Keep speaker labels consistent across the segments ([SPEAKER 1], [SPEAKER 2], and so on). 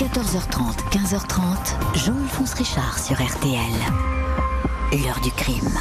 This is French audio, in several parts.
[SPEAKER 1] 14h30, 15h30, Jean-Alphonse Richard sur RTL. L'heure du crime.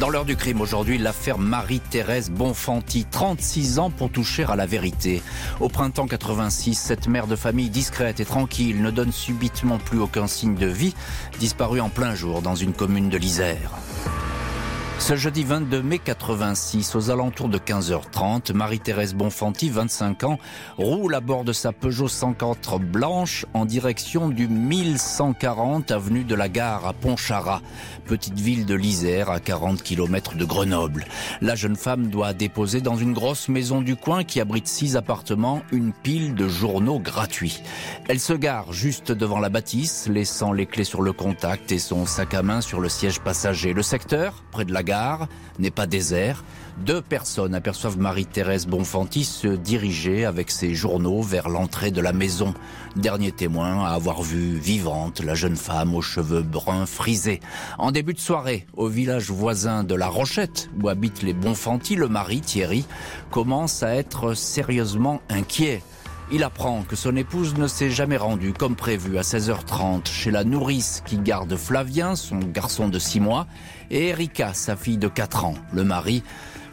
[SPEAKER 2] Dans l'heure du crime aujourd'hui, l'affaire Marie-Thérèse Bonfanti, 36 ans pour toucher à la vérité. Au printemps 86, cette mère de famille discrète et tranquille ne donne subitement plus aucun signe de vie, disparue en plein jour dans une commune de l'Isère. Ce jeudi 22 mai 86, aux alentours de 15h30, Marie-Thérèse Bonfanti, 25 ans, roule à bord de sa Peugeot 104 blanche en direction du 1140 avenue de la Gare à Pontcharrat, petite ville de l'Isère à 40 km de Grenoble. La jeune femme doit déposer dans une grosse maison du coin qui abrite six appartements une pile de journaux gratuits. Elle se gare juste devant la bâtisse, laissant les clés sur le contact et son sac à main sur le siège passager. Le secteur, près de la gare, n'est pas désert. Deux personnes aperçoivent Marie-Thérèse Bonfanti se diriger avec ses journaux vers l'entrée de la maison. Dernier témoin à avoir vu vivante la jeune femme aux cheveux bruns frisés. En début de soirée, au village voisin de La Rochette, où habitent les Bonfanti, le mari, Thierry, commence à être sérieusement inquiet. Il apprend que son épouse ne s'est jamais rendue comme prévu à 16h30 chez la nourrice qui garde Flavien, son garçon de 6 mois, et Erika, sa fille de 4 ans. Le mari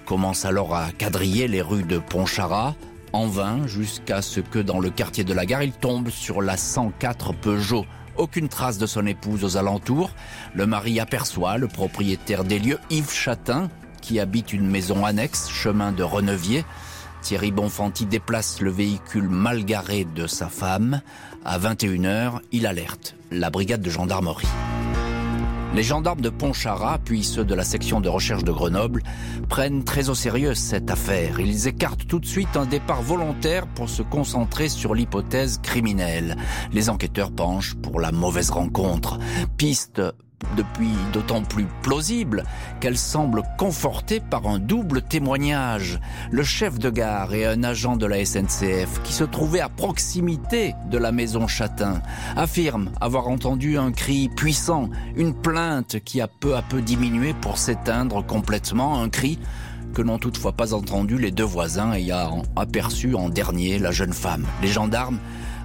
[SPEAKER 2] commence alors à quadriller les rues de Pontcharrat, en vain, jusqu'à ce que dans le quartier de la gare, il tombe sur la 104 Peugeot. Aucune trace de son épouse aux alentours. Le mari aperçoit le propriétaire des lieux, Yves Chatin, qui habite une maison annexe, chemin de Renevier. Thierry Bonfanti déplace le véhicule mal garé de sa femme. À 21h, il alerte la brigade de gendarmerie. Les gendarmes de Pontcharrat, puis ceux de la section de recherche de Grenoble, prennent très au sérieux cette affaire. Ils écartent tout de suite un départ volontaire pour se concentrer sur l'hypothèse criminelle. Les enquêteurs penchent pour la mauvaise rencontre. Piste depuis d'autant plus plausible qu'elle semble confortée par un double témoignage. Le chef de gare et un agent de la SNCF qui se trouvait à proximité de la maison Châtain affirment avoir entendu un cri puissant, une plainte qui a peu à peu diminué pour s'éteindre complètement, un cri que n'ont toutefois pas entendu les deux voisins ayant aperçu en dernier la jeune femme. Les gendarmes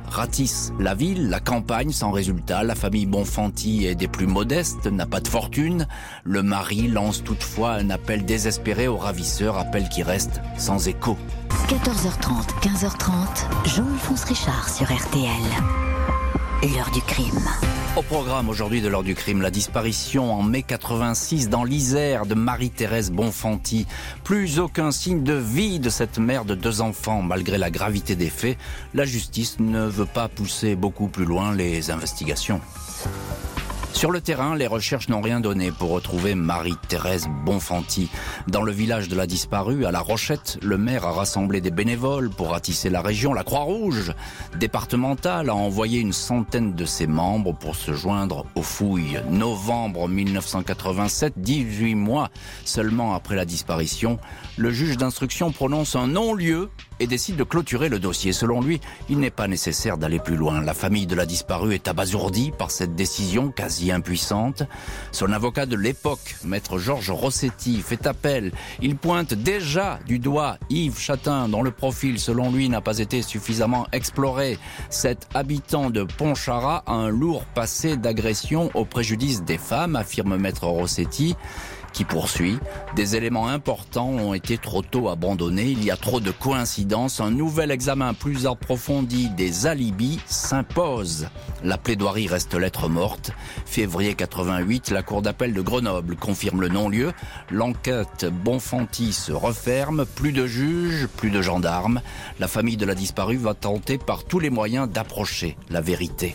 [SPEAKER 2] ratisse la ville, la campagne sans résultat. La famille Bonfanti est des plus modestes, n'a pas de fortune. Le mari lance toutefois un appel désespéré au ravisseur, appel qui reste sans écho.
[SPEAKER 1] 14h30, 15h30, Jean-Alphonse Richard sur RTL. L'heure du crime.
[SPEAKER 2] Au programme aujourd'hui de l'heure du crime, la disparition en mai 86 dans l'Isère de Marie-Thérèse Bonfanti. Plus aucun signe de vie de cette mère de deux enfants. Malgré la gravité des faits, la justice ne veut pas pousser beaucoup plus loin les investigations. Sur le terrain, les recherches n'ont rien donné pour retrouver Marie-Thérèse Bonfanti. Dans le village de la disparue, à La Rochette, le maire a rassemblé des bénévoles pour ratisser la région. La Croix-Rouge départementale a envoyé une centaine de ses membres pour se joindre aux fouilles. Novembre 1987, 18 mois seulement après la disparition, le juge d'instruction prononce un non-lieu et décide de clôturer le dossier. Selon lui, il n'est pas nécessaire d'aller plus loin. La famille de la disparue est abasourdie par cette décision quasi impuissante. Son avocat de l'époque, maître Georges Rossetti, fait appel. Il pointe déjà du doigt Yves Chatin, dont le profil, selon lui, n'a pas été suffisamment exploré. Cet habitant de Pontcharrat a un lourd passé d'agression au préjudice des femmes, affirme maître Rossetti qui poursuit. Des éléments importants ont été trop tôt abandonnés. Il y a trop de coïncidences. Un nouvel examen plus approfondi des alibis s'impose. La plaidoirie reste lettre morte. Février 88, la cour d'appel de Grenoble confirme le non-lieu. L'enquête Bonfanti se referme. Plus de juges, plus de gendarmes. La famille de la disparue va tenter par tous les moyens d'approcher la vérité.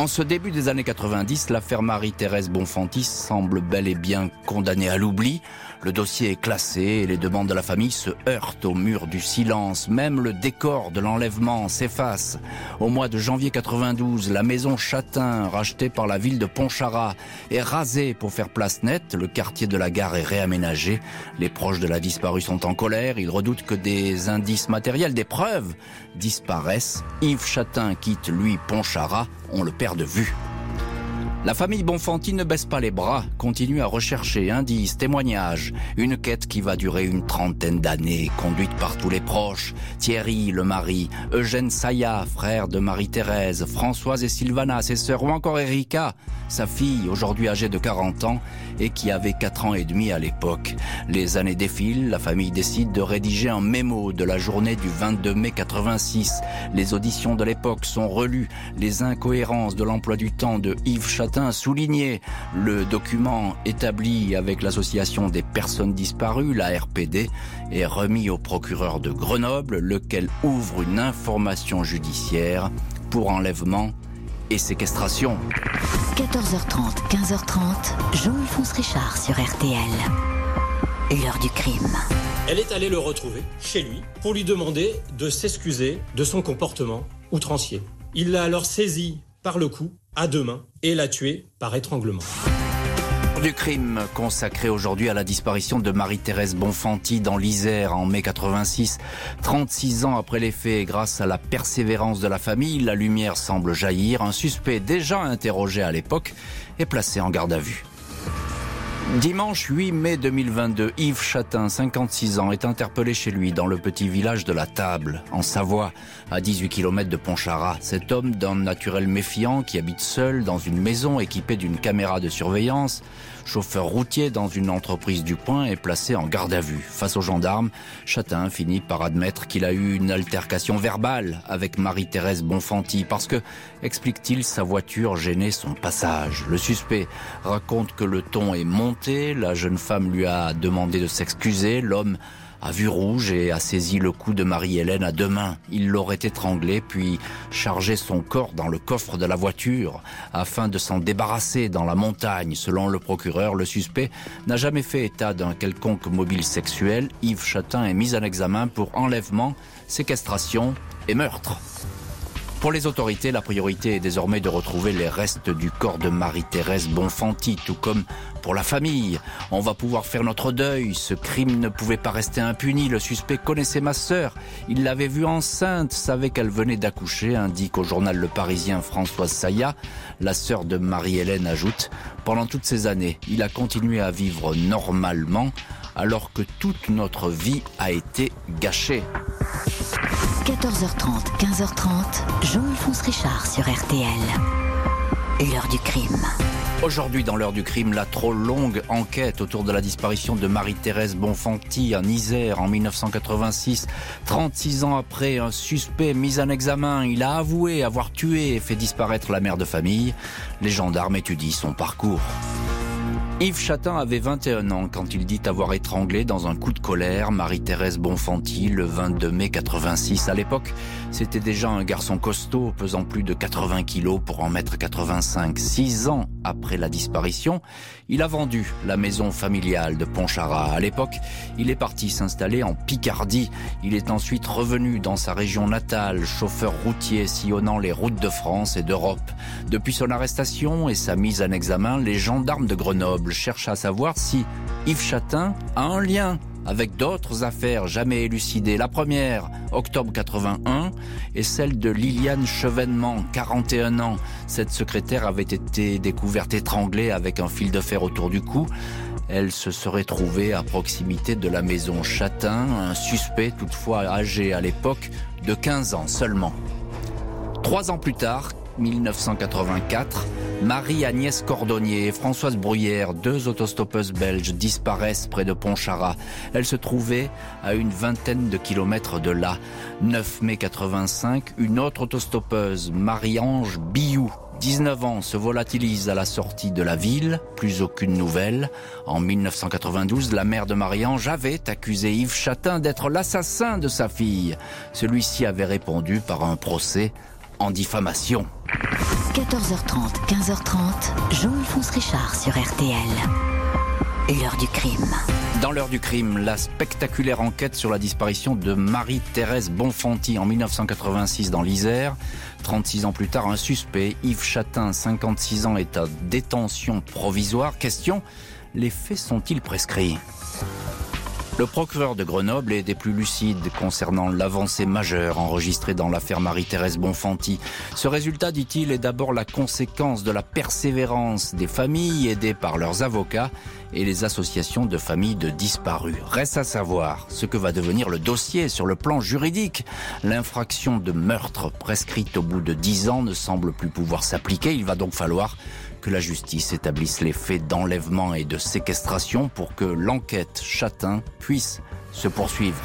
[SPEAKER 2] En ce début des années 90, l'affaire Marie-Thérèse Bonfanti semble bel et bien condamnée à l'oubli. Le dossier est classé et les demandes de la famille se heurtent au mur du silence. Même le décor de l'enlèvement s'efface. Au mois de janvier 92, la maison Châtain, rachetée par la ville de Pontcharrat, est rasée pour faire place nette. Le quartier de la gare est réaménagé. Les proches de la disparue sont en colère. Ils redoutent que des indices matériels, des preuves disparaissent. Yves Châtain quitte, lui, Pontcharrat. On le perd de vue. La famille Bonfanti ne baisse pas les bras, continue à rechercher indices, témoignages, une quête qui va durer une trentaine d'années, conduite par tous les proches, Thierry, le mari, Eugène Saya, frère de Marie-Thérèse, Françoise et Sylvana, ses sœurs, ou encore Erika, sa fille, aujourd'hui âgée de 40 ans, et qui avait 4 ans et demi à l'époque. Les années défilent, la famille décide de rédiger un mémo de la journée du 22 mai 86. Les auditions de l'époque sont relues, les incohérences de l'emploi du temps de Yves Chatin soulignées, le document établi avec l'association des personnes disparues, la RPD, est remis au procureur de Grenoble, lequel ouvre une information judiciaire pour enlèvement et séquestration.
[SPEAKER 1] 14h30, 15h30, Jean-Alphonse Richard sur RTL. L'heure du crime.
[SPEAKER 3] Elle est allée le retrouver chez lui pour lui demander de s'excuser de son comportement outrancier. Il l'a alors saisi par le cou à deux mains et l'a tué par étranglement
[SPEAKER 2] du crime consacré aujourd'hui à la disparition de Marie-Thérèse Bonfanti dans l'Isère en mai 86. 36 ans après les faits, grâce à la persévérance de la famille, la lumière semble jaillir. Un suspect déjà interrogé à l'époque est placé en garde à vue. Dimanche 8 mai 2022, Yves Chatin, 56 ans, est interpellé chez lui dans le petit village de la Table, en Savoie, à 18 km de Pontcharrat. Cet homme d'un naturel méfiant qui habite seul dans une maison équipée d'une caméra de surveillance chauffeur routier dans une entreprise du Point, est placé en garde à vue. Face aux gendarmes, Chatin finit par admettre qu'il a eu une altercation verbale avec Marie-Thérèse Bonfanti parce que, explique-t-il, sa voiture gênait son passage. Le suspect raconte que le ton est monté, la jeune femme lui a demandé de s'excuser, l'homme a vu rouge et a saisi le cou de Marie-Hélène à deux mains. Il l'aurait étranglé puis chargé son corps dans le coffre de la voiture afin de s'en débarrasser dans la montagne. Selon le procureur, le suspect n'a jamais fait état d'un quelconque mobile sexuel. Yves Chatin est mis en examen pour enlèvement, séquestration et meurtre. Pour les autorités, la priorité est désormais de retrouver les restes du corps de Marie-Thérèse Bonfanti, tout comme pour la famille. On va pouvoir faire notre deuil. Ce crime ne pouvait pas rester impuni. Le suspect connaissait ma sœur. Il l'avait vue enceinte, savait qu'elle venait d'accoucher, indique au journal Le Parisien Françoise Saya. La sœur de Marie-Hélène ajoute, pendant toutes ces années, il a continué à vivre normalement alors que toute notre vie a été gâchée.
[SPEAKER 1] 14h30, 15h30, Jean-Alphonse Richard sur RTL. L'heure du crime.
[SPEAKER 2] Aujourd'hui, dans l'heure du crime, la trop longue enquête autour de la disparition de Marie-Thérèse Bonfanti en Isère en 1986. 36 ans après, un suspect mis en examen. Il a avoué avoir tué et fait disparaître la mère de famille. Les gendarmes étudient son parcours. Yves Chatin avait 21 ans quand il dit avoir étranglé dans un coup de colère Marie-Thérèse Bonfanti le 22 mai 86. À l'époque, c'était déjà un garçon costaud pesant plus de 80 kilos pour en mettre 85. Six ans après la disparition, il a vendu la maison familiale de Pontcharrat. À l'époque, il est parti s'installer en Picardie. Il est ensuite revenu dans sa région natale, chauffeur routier sillonnant les routes de France et d'Europe. Depuis son arrestation et sa mise en examen, les gendarmes de Grenoble cherche à savoir si Yves Chatin a un lien avec d'autres affaires jamais élucidées. La première, octobre 81, est celle de Liliane Chevènement, 41 ans. Cette secrétaire avait été découverte étranglée avec un fil de fer autour du cou. Elle se serait trouvée à proximité de la maison Chatin, un suspect toutefois âgé à l'époque de 15 ans seulement. Trois ans plus tard, 1984, Marie-Agnès Cordonnier et Françoise Bruyère, deux autostoppeuses belges, disparaissent près de Pontcharrat. Elles se trouvaient à une vingtaine de kilomètres de là. 9 mai 85, une autre autostoppeuse, Marie-Ange Biou, 19 ans, se volatilise à la sortie de la ville, plus aucune nouvelle. En 1992, la mère de Marie-Ange avait accusé Yves Chatin d'être l'assassin de sa fille. Celui-ci avait répondu par un procès en diffamation.
[SPEAKER 1] 14h30, 15h30, Jean-Alphonse Richard sur RTL. L'heure du crime.
[SPEAKER 2] Dans l'heure du crime, la spectaculaire enquête sur la disparition de Marie-Thérèse Bonfanti en 1986 dans l'Isère. 36 ans plus tard, un suspect, Yves Chatin, 56 ans, est à détention provisoire. Question, les faits sont-ils prescrits? Le procureur de Grenoble est des plus lucides concernant l'avancée majeure enregistrée dans l'affaire Marie-Thérèse Bonfanti. Ce résultat, dit-il, est d'abord la conséquence de la persévérance des familles aidées par leurs avocats et les associations de familles de disparus. Reste à savoir ce que va devenir le dossier sur le plan juridique. L'infraction de meurtre prescrite au bout de dix ans ne semble plus pouvoir s'appliquer. Il va donc falloir que la justice établisse les faits d'enlèvement et de séquestration pour que l'enquête Châtain puisse se poursuivre.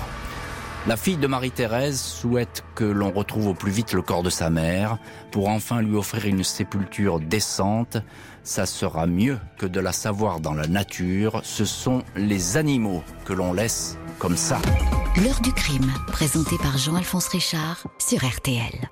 [SPEAKER 2] La fille de Marie-Thérèse souhaite que l'on retrouve au plus vite le corps de sa mère pour enfin lui offrir une sépulture décente. Ça sera mieux que de la savoir dans la nature. Ce sont les animaux que l'on laisse comme ça.
[SPEAKER 1] L'heure du crime, présenté par Jean-Alphonse Richard sur RTL.